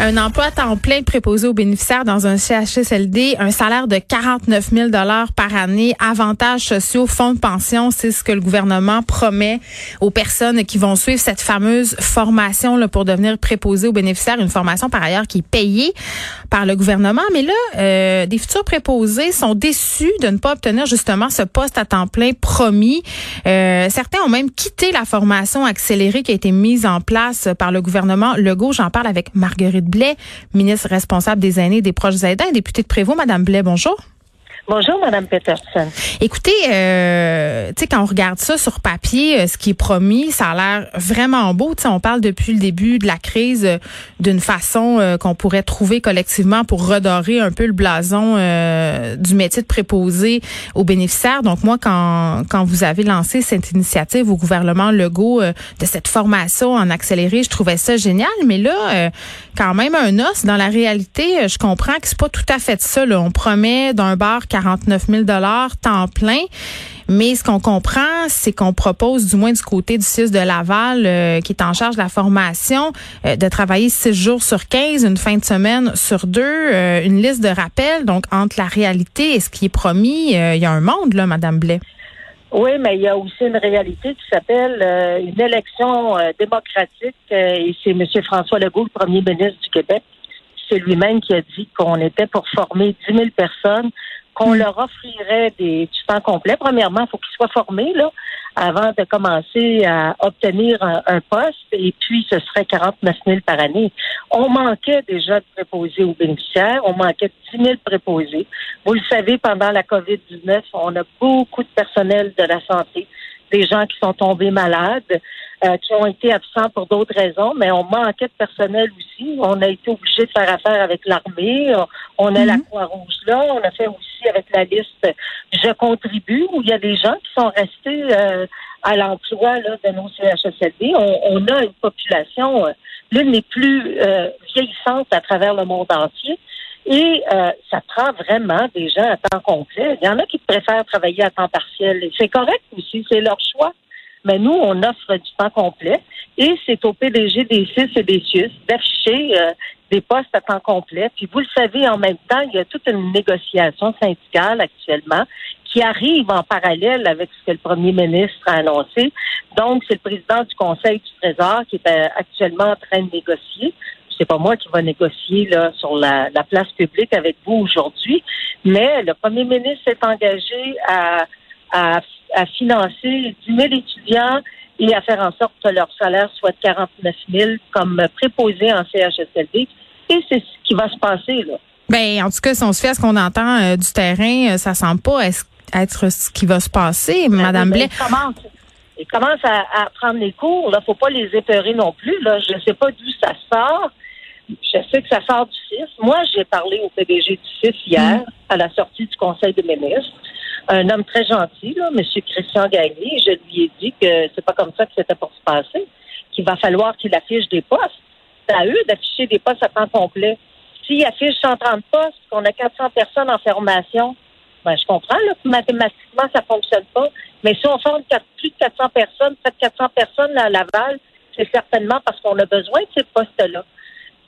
Un emploi à temps plein préposé aux bénéficiaires dans un CHSLD, un salaire de 49 000 par année, avantages sociaux, fonds de pension, c'est ce que le gouvernement promet aux personnes qui vont suivre cette fameuse formation là, pour devenir préposé aux bénéficiaires, une formation par ailleurs qui est payée par le gouvernement. Mais là, euh, des futurs préposés sont déçus de ne pas obtenir justement ce poste à temps plein promis. Euh, certains ont même quitté la formation accélérée qui a été mise en place par le gouvernement Legault. J'en parle avec Marguerite Blais, ministre responsable des aînés et des proches aidants et députée de Prévost. Madame Blais, bonjour. Bonjour, Madame Peterson. Écoutez, euh, tu sais, quand on regarde ça sur papier, euh, ce qui est promis, ça a l'air vraiment beau. Tu sais, on parle depuis le début de la crise euh, d'une façon euh, qu'on pourrait trouver collectivement pour redorer un peu le blason du métier de préposé aux bénéficiaires. Donc moi, quand quand vous avez lancé cette initiative au gouvernement Legault de cette formation en accéléré, je trouvais ça génial. Mais là, quand même un os dans la réalité, je comprends que c'est pas tout à fait ça. On promet d'un bar 49 000 temps plein. Mais ce qu'on comprend, c'est qu'on propose, du moins du côté du CIS de Laval, euh, qui est en charge de la formation, euh, de travailler six jours sur 15, une fin de semaine sur deux, euh, une liste de rappels. Donc, entre la réalité et ce qui est promis, il y a un monde, là, Madame Blais. Oui, mais il y a aussi une réalité qui s'appelle une élection démocratique et c'est M. François Legault, le premier ministre du Québec. C'est lui-même qui a dit qu'on était pour former 10 000 personnes qu'on leur offrirait des, du temps complet. Premièrement, il faut qu'ils soient formés là, avant de commencer à obtenir un, poste, et puis ce serait 49 000 par année. On manquait déjà de préposés aux bénéficiaires, on manquait de 10 000 préposés. Vous le savez, pendant la COVID-19, on a beaucoup de personnel de la santé, des gens qui sont tombés malades. Euh, qui ont été absents pour d'autres raisons, mais on manquait de personnel aussi. On a été obligé de faire affaire avec l'armée. On, a la mhm. Croix-Rouge là. On a fait aussi avec la liste Je contribue, où il y a des gens qui sont restés euh, à l'emploi de nos CHSLD. On, a une population, euh, l'une des plus vieillissantes à travers le monde entier. Et ça prend vraiment des gens à temps complet. Il y en a qui préfèrent travailler à temps partiel. C'est correct aussi, c'est leur choix. Mais nous, on offre du temps complet et c'est au PDG des CIS et des CIUS d'afficher euh, des postes à temps complet. Puis vous le savez, en même temps, il y a toute une négociation syndicale actuellement qui arrive en parallèle avec ce que le premier ministre a annoncé. Donc, c'est le président du Conseil du Trésor qui est euh, actuellement en train de négocier. C'est pas moi qui va négocier là sur la, la place publique avec vous aujourd'hui, mais le premier ministre s'est engagé à à, financer 10 000 étudiants et à faire en sorte que leur salaire soit de 49 000 comme préposé en CHSLD. Et c'est ce qui va se passer, là. Ben, en tout cas, si on se fait à ce qu'on entend euh, du terrain, euh, ça semble pas être ce qui va se passer, ben Madame ben, Blais. Ils commencent, à, prendre les cours. Là, faut pas les épeurer non plus. Là, je ne sais pas d'où ça sort. Je sais que ça sort du CIS. Moi, j'ai parlé au PDG du CIS hier, à la sortie du Conseil des ministres un homme très gentil, là, M. Christian Gagné. Je lui ai dit que c'est pas comme ça que c'était pour se passer, qu'il va falloir qu'il affiche des postes. C'est à eux d'afficher des postes à temps complet. S'il affiche 130 postes, qu'on a 400 personnes en formation, ben, je comprends que mathématiquement, ça fonctionne pas. Mais si on forme plus de 400 personnes, peut 400 personnes à Laval, c'est certainement parce qu'on a besoin de ces postes-là.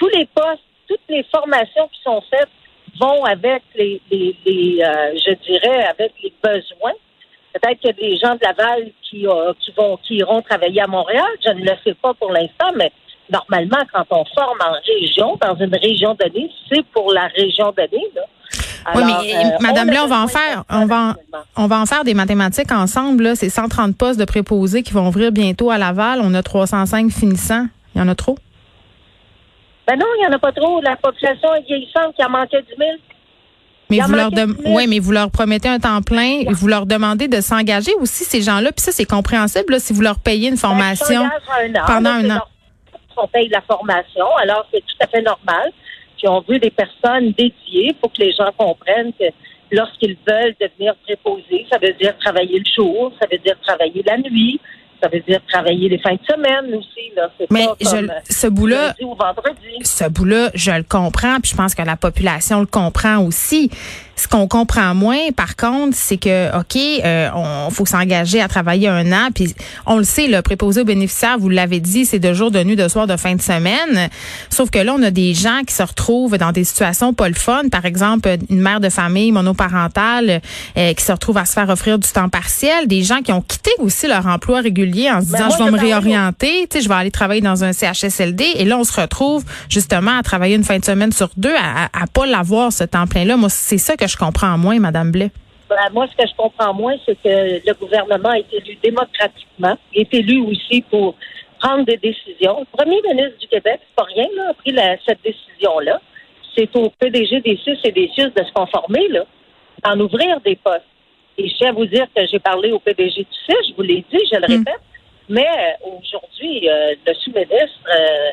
Tous les postes, toutes les formations qui sont faites vont avec les, les, euh, je dirais, avec les besoins. Peut-être qu'il y a des gens de Laval qui, euh, qui vont, qui iront travailler à Montréal. Je ne le sais pas pour l'instant, mais normalement, quand on forme en région, dans une région donnée, c'est pour la région donnée. Là. oui, mais euh, Madame on on va en faire, on va, on va en faire des mathématiques ensemble. C'est 130 postes de préposés qui vont ouvrir bientôt à Laval. On a 305 finissants. Il y en a trop? Ben non, il n'y en a pas trop. La population est vieillissante, qui en manquait 10 000. Mais vous, leur ouais, mais vous leur promettez un temps plein, et vous leur demandez de s'engager aussi, ces gens-là. Puis ça, c'est compréhensible si vous leur payez une ben, formation pendant un an. On paye la formation, alors c'est tout à fait normal. Puis on veut des personnes dédiées pour que les gens comprennent que lorsqu'ils veulent devenir préposés, ça veut dire travailler le jour, ça veut dire travailler la nuit, ça veut dire travailler les fins de semaine aussi. Là. Mais ce bout-là, ce bout-là, je le comprends, puis je pense que la population le comprend aussi. Ce qu'on comprend moins, par contre, c'est que, OK, euh, on faut s'engager à travailler un an, puis on le sait, le préposé aux bénéficiaires, vous l'avez dit, c'est de jour, de nuit, de soir, de fin de semaine. Sauf que là, on a des gens qui se retrouvent dans des situations pas le fun. Par exemple, une mère de famille monoparentale euh, qui se retrouve à se faire offrir du temps partiel. Des gens qui ont quitté aussi leur emploi régulier en se disant, je vais me réorienter, tu sais, je vais aller travailler dans un CHSLD. Et là, on se retrouve justement à travailler une fin de semaine sur deux, à, à, pas l'avoir, ce temps plein-là. Moi, c'est ça que je comprends moins, Madame Blais. Ben, moi, ce que je comprends moins, c'est que le gouvernement est élu démocratiquement. Il est élu aussi pour prendre des décisions. Le premier ministre du Québec, c'est pas rien, là, a pris cette décision-là. C'est au PDG des CIS et des CIS de se conformer, là, d'en ouvrir des postes. Et je tiens à vous dire que j'ai parlé au PDG du CIS, je vous l'ai dit, je le hmm. répète, mais euh, aujourd'hui, euh, le sous-ministre euh,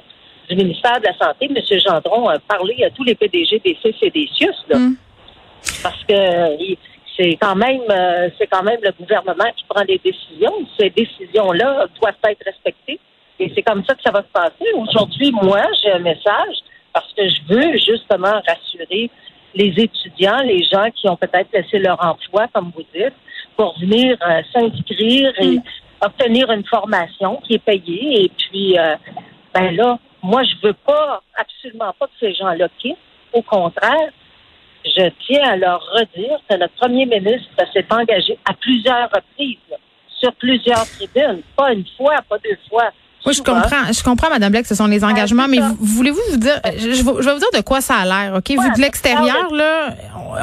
du ministère de la Santé, M. Gendron, a parlé à tous les PDG des CIS et des CIUS, là, hmm. Parce que c'est quand même c'est quand même le gouvernement qui prend les décisions. Ces décisions-là doivent être respectées. Et c'est comme ça que ça va se passer. Aujourd'hui, moi, j'ai un message parce que je veux justement rassurer les étudiants, les gens qui ont peut-être laissé leur emploi, comme vous dites, pour venir euh, s'inscrire et mm. obtenir une formation qui est payée. Et puis, euh, ben là, moi, je veux pas, absolument pas que ces gens-là quittent. Au contraire, je tiens à leur redire que notre premier ministre s'est engagé à plusieurs reprises, sur plusieurs tribunes, pas une fois, pas deux fois, oui, je comprends. Je comprends, Madame Black, ce sont les engagements, mais voulez-vous vous dire, je, je, vais vous dire de quoi ça a l'air, OK? Vu de l'extérieur, là,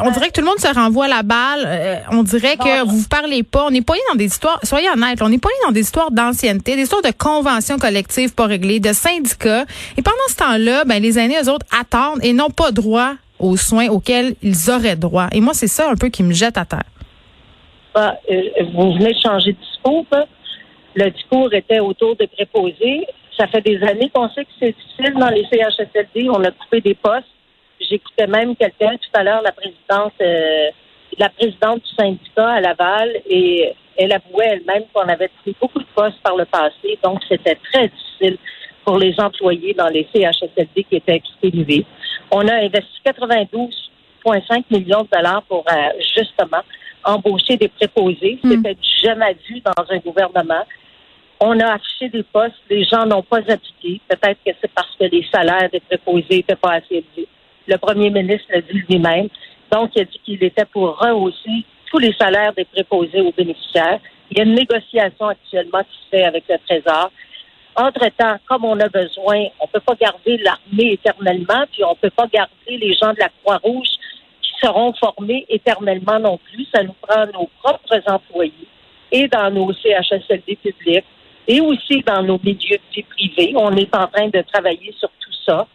on, dirait que tout le monde se renvoie la balle. Euh, on dirait que vous vous parlez pas. On n'est pas dans des histoires, soyez honnêtes, on n'est pas dans des histoires d'ancienneté, des histoires de conventions collectives pas réglées, de syndicats. Et pendant ce temps-là, ben, les aînés, eux autres, attendent et n'ont pas droit aux soins auxquels ils auraient droit. Et moi, c'est ça un peu qui me jette à terre. Bah, euh, vous venez de changer de discours, le discours était autour de préposés. Ça fait des années qu'on sait que c'est difficile dans les CHSLD. On a coupé des postes. J'écoutais même quelqu'un tout à l'heure, la présidente, euh, la présidente du syndicat à Laval, et elle avouait elle-même qu'on avait coupé beaucoup de postes par le passé. Donc, c'était très difficile pour les employés dans les CHSLD qui étaient exténués. On a investi 92,5 millions de dollars pour euh, justement embaucher des préposés. Hmm. C'était jamais vu dans un gouvernement. On a affiché des postes, les gens n'ont pas appliqué. Peut-être que c'est parce que les salaires des préposés n'étaient pas assez élevés. Le premier ministre l'a dit lui-même. Donc, il a dit qu'il était pour rehausser tous les salaires des préposés aux bénéficiaires. Il y a une négociation actuellement qui se fait avec le Trésor. Entre-temps, comme on a besoin, on ne peut pas garder l'armée éternellement, puis on ne peut pas garder les gens de la Croix-Rouge qui seront formés éternellement non plus. Ça nous prend nos propres employés et dans nos CHSLD publics et aussi dans nos milieux privés. On est en train de travailler sur tout ça.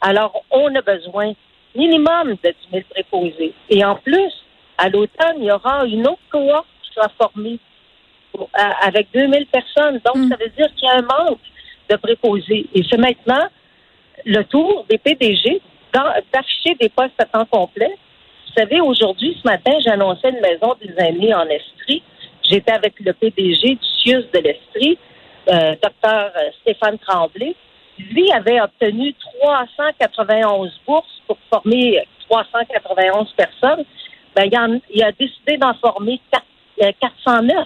Alors, on a besoin minimum de 10 000 préposés. Et en plus, à l'automne, il y aura une autre cohorte qui sera formée avec 2 000 personnes. Donc, mm. ça veut dire qu'il y a un manque de préposés. Et c'est maintenant le tour des PDG d'afficher des postes à temps complet. Vous savez, aujourd'hui, ce matin, j'annonçais une maison des aînés en Estrie. J'étais avec le PDG du CIUS de l'Estrie euh, docteur euh, Stéphane Tremblay, lui avait obtenu 391 bourses pour former 391 personnes. Ben, il, a décidé d'en former 409. Euh,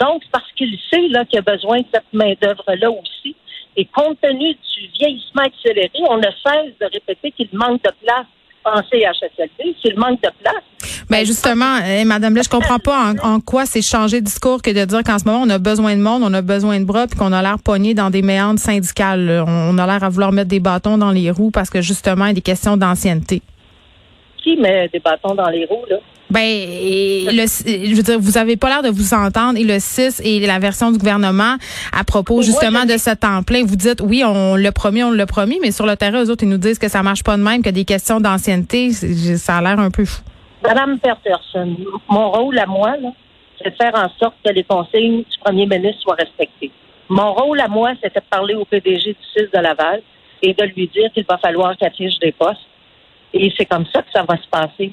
Donc, parce qu'il sait là qu'il a besoin de cette main-d'œuvre-là aussi. Et compte tenu du vieillissement accéléré, on ne cesse de répéter qu'il manque de place en CHSLD, c'est le manque de place. Ben justement, eh, Madame Blais, je comprends pas en, quoi c'est changer de discours que de dire qu'en ce moment on a besoin de monde, on a besoin de bras, puis qu'on a l'air pogné dans des méandres syndicales. On a l'air à vouloir mettre des bâtons dans les roues parce que justement il y a des questions d'ancienneté. Qui met des bâtons dans les roues là? Ben, le, je veux dire, vous avez pas l'air de vous entendre et le 6 et la version du gouvernement à propos justement de ce temps plein. Vous dites, oui, on l'a promis, on l'a promis, mais sur le terrain, eux autres, ils nous disent que ça marche pas de même, que des questions d'ancienneté, ça a l'air un peu fou. Madame Peterson, mon rôle à moi, c'est de faire en sorte que les consignes du premier ministre soient respectées. Mon rôle à moi, c'était de parler au PDG du 6 de Laval et de lui dire qu'il va falloir qu'il affiche des postes. Et c'est comme ça que ça va se passer.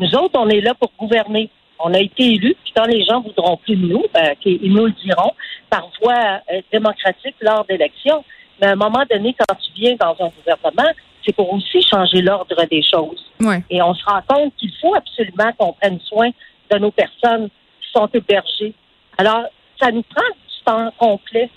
Nous autres, on est là pour gouverner. On a été élus, puis quand les gens voudront plus de nous, ben, ils nous le diront par voie euh, démocratique lors d'élections. Mais à un moment donné, quand tu viens dans un gouvernement, c'est pour aussi changer l'ordre des choses. Ouais. Et on se rend compte qu'il faut absolument qu'on prenne soin de nos personnes qui sont hébergées. Alors, ça nous prend du temps complet.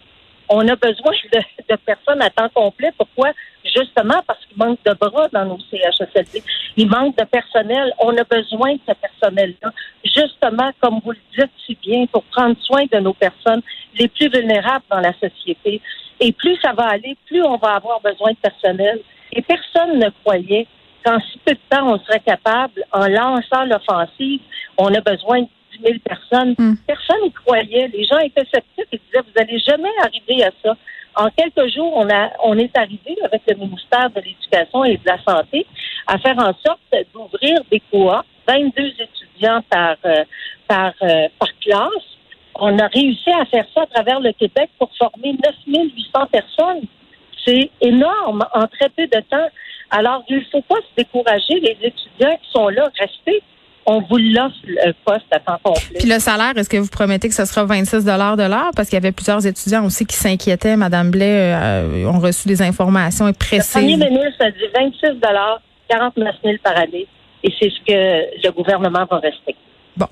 On a besoin de, personnes à temps complet. Pourquoi? Justement parce qu'il manque de bras dans nos CHSLD. Il manque de personnel. On a besoin de ce personnel-là. Justement, comme vous le dites si bien, pour prendre soin de nos personnes les plus vulnérables dans la société. Et plus ça va aller, plus on va avoir besoin de personnel. Et personne ne croyait qu'en si peu de temps, on serait capable, en lançant l'offensive, on a besoin 10 000 personnes. Mm. Personne n'y croyait. Les gens étaient sceptiques et disaient, vous n'allez jamais arriver à ça. En quelques jours, on, a, on est arrivé avec le ministère de l'Éducation et de la Santé à faire en sorte d'ouvrir des cohortes, 22 étudiants par, euh, par, euh, par classe. On a réussi à faire ça à travers le Québec pour former 9800 personnes. C'est énorme en très peu de temps. Alors, il ne faut pas se décourager. Les étudiants qui sont là, restez. On vous l'offre le poste à temps complet. Puis le salaire, est-ce que vous promettez que ce sera 26 de l'heure? Parce qu'il y avait plusieurs étudiants aussi qui s'inquiétaient. Madame Blais euh, ont reçu des informations et précises. Le premier ministre a dit 26 49 000 par année. Et c'est ce que le gouvernement va respecter. Bon.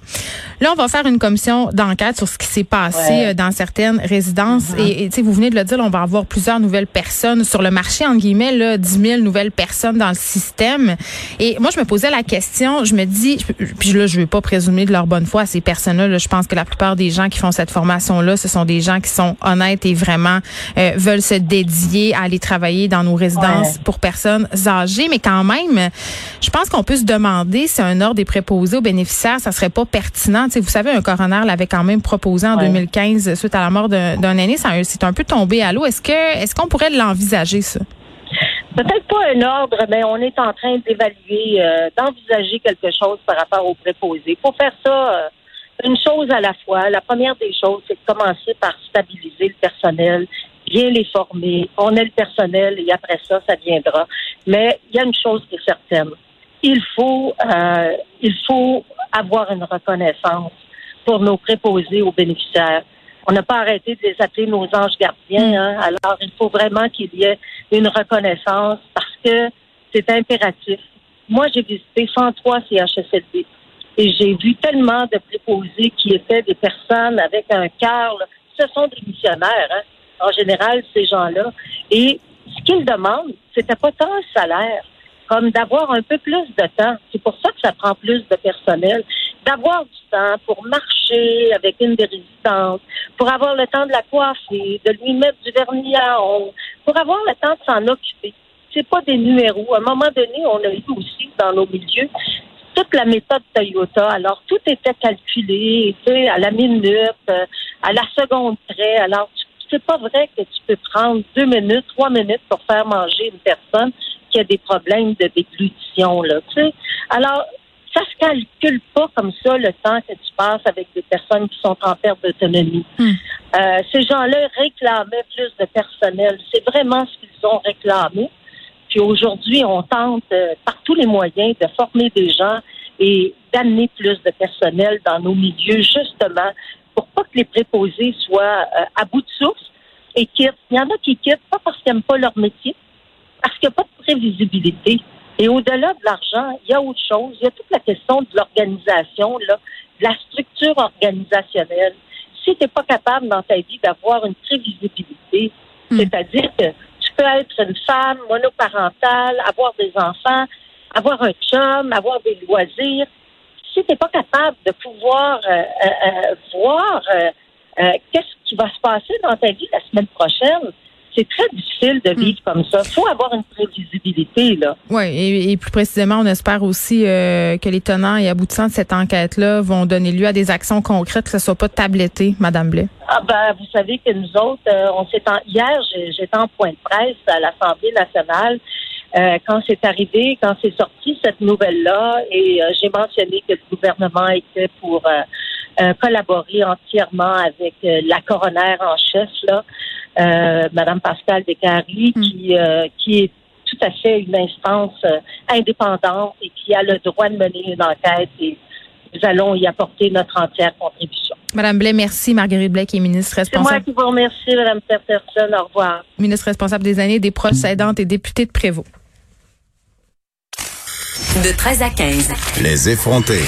Là, on va faire une commission d'enquête sur ce qui s'est passé Ouais. euh, dans certaines résidences. Mhm. Et, et, tu sais, vous venez de le dire, là, on va avoir plusieurs nouvelles personnes sur le marché, entre guillemets, là, 10 000 nouvelles personnes dans le système. Et moi, je me posais la question, je me dis, puis là, je veux pas présumer de leur bonne foi à ces personnes-là. là. je pense que la plupart des gens qui font cette formation-là, ce sont des gens qui sont honnêtes et vraiment euh, veulent se dédier à aller travailler dans nos résidences Ouais. pour personnes âgées. Mais quand même, je pense qu'on peut se demander si un ordre est préposé aux bénéficiaires, ça serait pas pertinent. Vous savez, un coroner l'avait quand même proposé en Ouais. 2015 suite à la mort d'un d'un aîné. C'est un peu tombé à l'eau. Est-ce que est-ce qu'on pourrait l'envisager, ça? Peut-être pas un ordre, mais on est en train d'évaluer, euh, d'envisager quelque chose par rapport aux préposés. Il faut faire ça euh, une chose à la fois. La première des choses, c'est de commencer par stabiliser le personnel, bien les former. On a le personnel et après ça, ça viendra. Mais il y a une chose qui est certaine. Il faut, euh, il faut avoir une reconnaissance pour nos préposés aux bénéficiaires. On n'a pas arrêté de les appeler nos anges gardiens. Hein? Alors, il faut vraiment qu'il y ait une reconnaissance parce que c'est impératif. Moi, j'ai visité 103 CHSLD et j'ai vu tellement de préposés qui étaient des personnes avec un cœur. Ce sont des missionnaires, hein, en général, ces gens-là. Et ce qu'ils demandent, c'était pas tant le salaire, comme d'avoir un peu plus de temps. C'est pour ça que ça prend plus de personnel. D'avoir du temps pour marcher avec une des résistantes, pour avoir le temps de la coiffer, de lui mettre du vernis à ongles, pour avoir le temps de s'en occuper. C'est pas des numéros. À un moment donné, on a eu aussi dans nos milieux toute la méthode Toyota. Alors, tout était calculé, tu à la minute, euh, à la seconde près. Alors, c'est pas vrai que tu peux prendre deux minutes, trois minutes pour faire manger une personne qui a des problèmes de déglutition, là, tu sais. Alors, ça se calcule pas comme ça le temps que tu passes avec des personnes qui sont en perte d'autonomie. Hmm. Euh, ces gens-là réclamaient plus de personnel. C'est vraiment ce qu'ils ont réclamé. Puis aujourd'hui, on tente euh, par tous les moyens de former des gens et d'amener plus de personnel dans nos milieux, justement, pour pas que les préposés soient euh, à bout de souffle et quittent. Il y en a qui quittent pas parce qu'ils n'aiment pas leur métier, parce qu'il n'y a pas de prévisibilité. Et au-delà de l'argent, il y a autre chose. Il y a toute la question de l'organisation, là, de la structure organisationnelle. Si tu n'es pas capable dans ta vie d'avoir une prévisibilité, Hmm. c'est-à-dire que tu peux être une femme monoparentale, avoir des enfants, avoir un chum, avoir des loisirs. Si tu n'es pas capable de pouvoir euh, euh, euh, voir euh, euh, qu'est-ce qui va se passer dans ta vie la semaine prochaine, c'est très difficile de vivre comme ça. Il faut avoir une prévisibilité, là. Oui, et, et plus précisément, on espère aussi euh, que les tenants et aboutissants de cette enquête-là vont donner lieu à des actions concrètes, que ce soit pas tabletté, Madame Blais. Ah ben, vous savez que nous autres, euh, on s'est en, hier, j'étais en point de presse à l'Assemblée nationale euh, quand c'est arrivé, quand c'est sorti cette nouvelle-là, et j'ai mentionné que le gouvernement était pour collaborer entièrement avec la coroner en chef, là, euh, Madame Pascal Descaries, Mm. qui euh, qui est tout à fait une instance euh, indépendante et qui a le droit de mener une enquête et nous allons y apporter notre entière contribution. Madame Blais, merci. Marguerite Blais, qui est ministre C'est moi responsable, qui vous remercie, Mme Peterson. Au revoir. ministre responsable des années, des proches aidantes et députée de Prévost. De 13 à 15. Les effronter.